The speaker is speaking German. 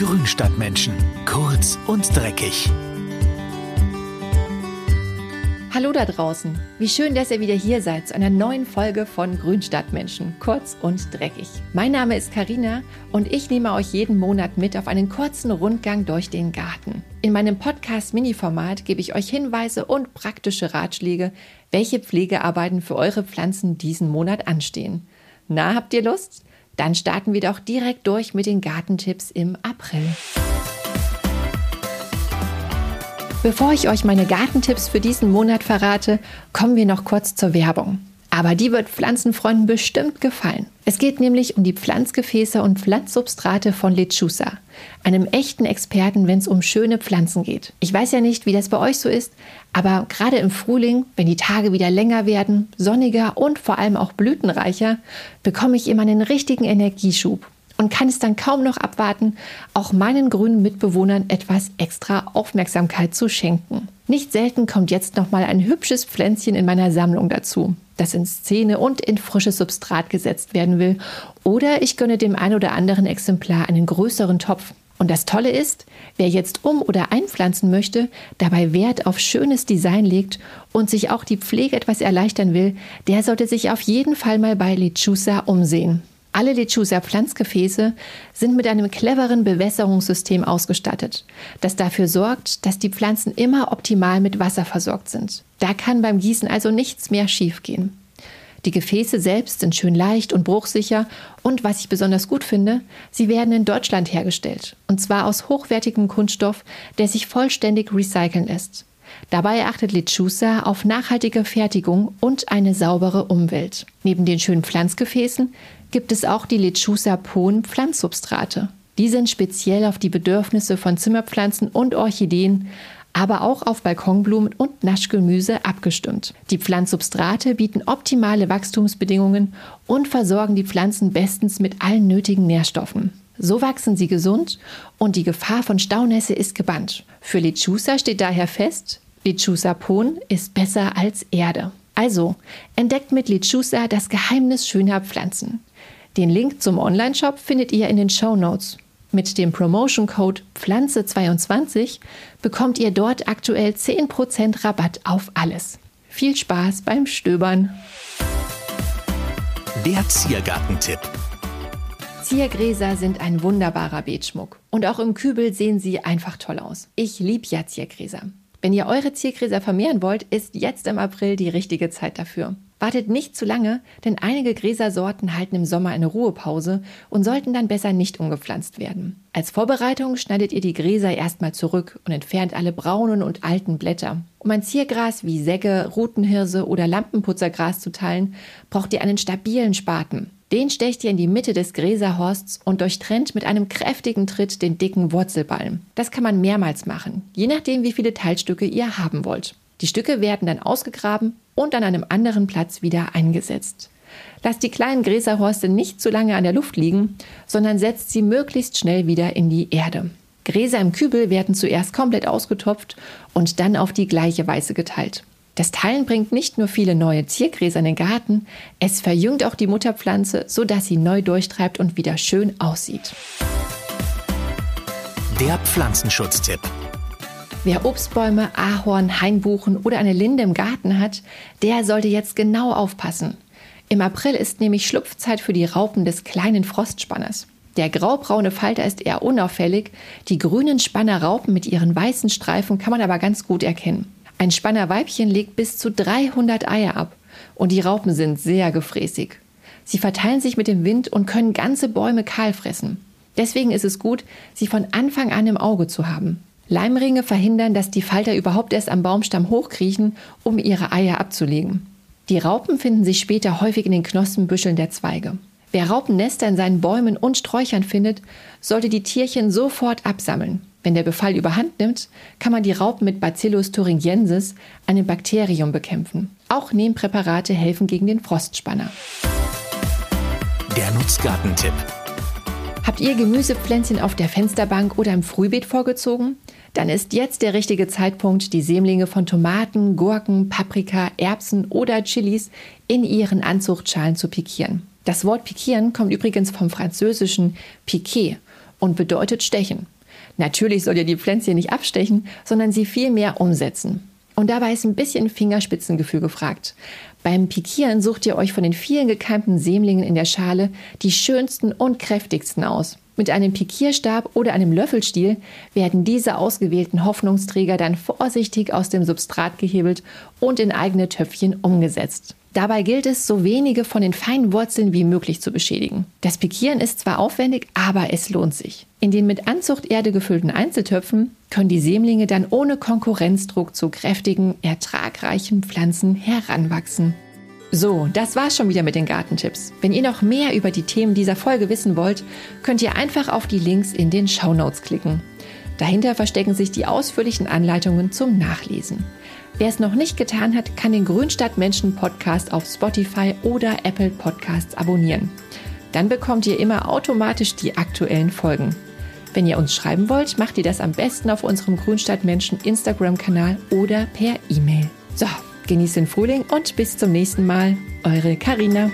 Grünstadtmenschen. Kurz und dreckig. Hallo da draußen. Wie schön, dass ihr wieder hier seid zu einer neuen Folge von Grünstadtmenschen. Kurz und dreckig. Mein Name ist Karina und ich nehme euch jeden Monat mit auf einen kurzen Rundgang durch den Garten. In meinem Podcast Mini-Format gebe ich euch Hinweise und praktische Ratschläge, welche Pflegearbeiten für eure Pflanzen diesen Monat anstehen. Na, habt ihr Lust? Dann starten wir doch direkt durch mit den Gartentipps im April. Bevor ich euch meine Gartentipps für diesen Monat verrate, kommen wir noch kurz zur Werbung. Aber die wird Pflanzenfreunden bestimmt gefallen. Es geht nämlich um die Pflanzgefäße und Pflanzsubstrate von Lechusa, einem echten Experten, wenn es um schöne Pflanzen geht. Ich weiß ja nicht, wie das bei euch so ist, aber gerade im Frühling, wenn die Tage wieder länger werden, sonniger und vor allem auch blütenreicher, bekomme ich immer einen richtigen Energieschub und kann es dann kaum noch abwarten, auch meinen grünen Mitbewohnern etwas extra Aufmerksamkeit zu schenken. Nicht selten kommt jetzt noch mal ein hübsches Pflänzchen in meiner Sammlung dazu, das in Szene und in frisches Substrat gesetzt werden will, oder ich gönne dem ein oder anderen Exemplar einen größeren Topf. Und das Tolle ist, wer jetzt um- oder einpflanzen möchte, dabei Wert auf schönes Design legt und sich auch die Pflege etwas erleichtern will, der sollte sich auf jeden Fall mal bei Lechusa umsehen. Alle Lechusa Pflanzgefäße sind mit einem cleveren Bewässerungssystem ausgestattet, das dafür sorgt, dass die Pflanzen immer optimal mit Wasser versorgt sind. Da kann beim Gießen also nichts mehr schiefgehen. Die Gefäße selbst sind schön leicht und bruchsicher und was ich besonders gut finde, sie werden in Deutschland hergestellt und zwar aus hochwertigem Kunststoff, der sich vollständig recyceln lässt. Dabei achtet Lechusa auf nachhaltige Fertigung und eine saubere Umwelt. Neben den schönen Pflanzgefäßen gibt es auch die Lechusa Pon Pflanzsubstrate. Die sind speziell auf die Bedürfnisse von Zimmerpflanzen und Orchideen, aber auch auf Balkonblumen und Naschgemüse abgestimmt. Die Pflanzsubstrate bieten optimale Wachstumsbedingungen und versorgen die Pflanzen bestens mit allen nötigen Nährstoffen. So wachsen sie gesund und die Gefahr von Staunässe ist gebannt. Für Lechusa steht daher fest, Lechusa Pon ist besser als Erde. Also, entdeckt mit Lechusa das Geheimnis schöner Pflanzen. Den Link zum Onlineshop findet ihr in den Show Notes. Mit dem Promotion Code Pflanze22 bekommt ihr dort aktuell 10% Rabatt auf alles. Viel Spaß beim Stöbern. Der Ziergartentipp. Ziergräser sind ein wunderbarer Beetschmuck und auch im Kübel sehen sie einfach toll aus. Ich liebe ja Ziergräser. Wenn ihr eure Ziergräser vermehren wollt, ist jetzt im April die richtige Zeit dafür. Wartet nicht zu lange, denn einige Gräsersorten halten im Sommer eine Ruhepause und sollten dann besser nicht umgepflanzt werden. Als Vorbereitung schneidet ihr die Gräser erstmal zurück und entfernt alle braunen und alten Blätter. Um ein Ziergras wie Säge, Rutenhirse oder Lampenputzergras zu teilen, braucht ihr einen stabilen Spaten. Den stecht ihr in die Mitte des Gräserhorsts und durchtrennt mit einem kräftigen Tritt den dicken Wurzelballen. Das kann man mehrmals machen, je nachdem, wie viele Teilstücke ihr haben wollt. Die Stücke werden dann ausgegraben und an einem anderen Platz wieder eingesetzt. Lasst die kleinen Gräserhorste nicht zu lange an der Luft liegen, sondern setzt sie möglichst schnell wieder in die Erde. Gräser im Kübel werden zuerst komplett ausgetopft und dann auf die gleiche Weise geteilt. Das Teilen bringt nicht nur viele neue Ziergräser in den Garten, es verjüngt auch die Mutterpflanze, sodass sie neu durchtreibt und wieder schön aussieht. Der Pflanzenschutztipp. Wer Obstbäume, Ahorn, Hainbuchen oder eine Linde im Garten hat, der sollte jetzt genau aufpassen. Im April ist nämlich Schlupfzeit für die Raupen des kleinen Frostspanners. Der graubraune Falter ist eher unauffällig, die grünen Spannerraupen mit ihren weißen Streifen kann man aber ganz gut erkennen. Ein Spannerweibchen legt bis zu 300 Eier ab und die Raupen sind sehr gefräßig. Sie verteilen sich mit dem Wind und können ganze Bäume kahl fressen. Deswegen ist es gut, sie von Anfang an im Auge zu haben. Leimringe verhindern, dass die Falter überhaupt erst am Baumstamm hochkriechen, um ihre Eier abzulegen. Die Raupen finden sich später häufig in den Knospenbüscheln der Zweige. Wer Raupennester in seinen Bäumen und Sträuchern findet, sollte die Tierchen sofort absammeln. Wenn der Befall überhand nimmt, kann man die Raupen mit Bacillus thuringiensis, einem Bakterium, bekämpfen. Auch Nehmpräparate helfen gegen den Frostspanner. Der Nutzgartentipp. Habt ihr Gemüsepflänzchen auf der Fensterbank oder im Frühbeet vorgezogen? Dann ist jetzt der richtige Zeitpunkt, die Sämlinge von Tomaten, Gurken, Paprika, Erbsen oder Chilis in ihren Anzuchtschalen zu pikieren. Das Wort pikieren kommt übrigens vom französischen piquer und bedeutet stechen. Natürlich soll ihr die Pflänzchen nicht abstechen, sondern sie vielmehr umsetzen. Und dabei ist ein bisschen Fingerspitzengefühl gefragt. Beim Pikieren sucht ihr euch von den vielen gekeimten Sämlingen in der Schale die schönsten und kräftigsten aus. Mit einem Pikierstab oder einem Löffelstiel werden diese ausgewählten Hoffnungsträger dann vorsichtig aus dem Substrat gehebelt und in eigene Töpfchen umgesetzt. Dabei gilt es, so wenige von den feinen Wurzeln wie möglich zu beschädigen. Das Pikieren ist zwar aufwendig, aber es lohnt sich. In den mit Anzuchterde gefüllten Einzeltöpfen können die Sämlinge dann ohne Konkurrenzdruck zu kräftigen, ertragreichen Pflanzen heranwachsen. So, das war's schon wieder mit den Gartentipps. Wenn ihr noch mehr über die Themen dieser Folge wissen wollt, könnt ihr einfach auf die Links in den Shownotes klicken. Dahinter verstecken sich die ausführlichen Anleitungen zum Nachlesen. Wer es noch nicht getan hat, kann den Grünstadtmenschen Podcast auf Spotify oder Apple Podcasts abonnieren. Dann bekommt ihr immer automatisch die aktuellen Folgen. Wenn ihr uns schreiben wollt, macht ihr das am besten auf unserem Grünstadtmenschen Instagram-Kanal oder per E-Mail. So, genießt den Frühling und bis zum nächsten Mal. Eure Karina.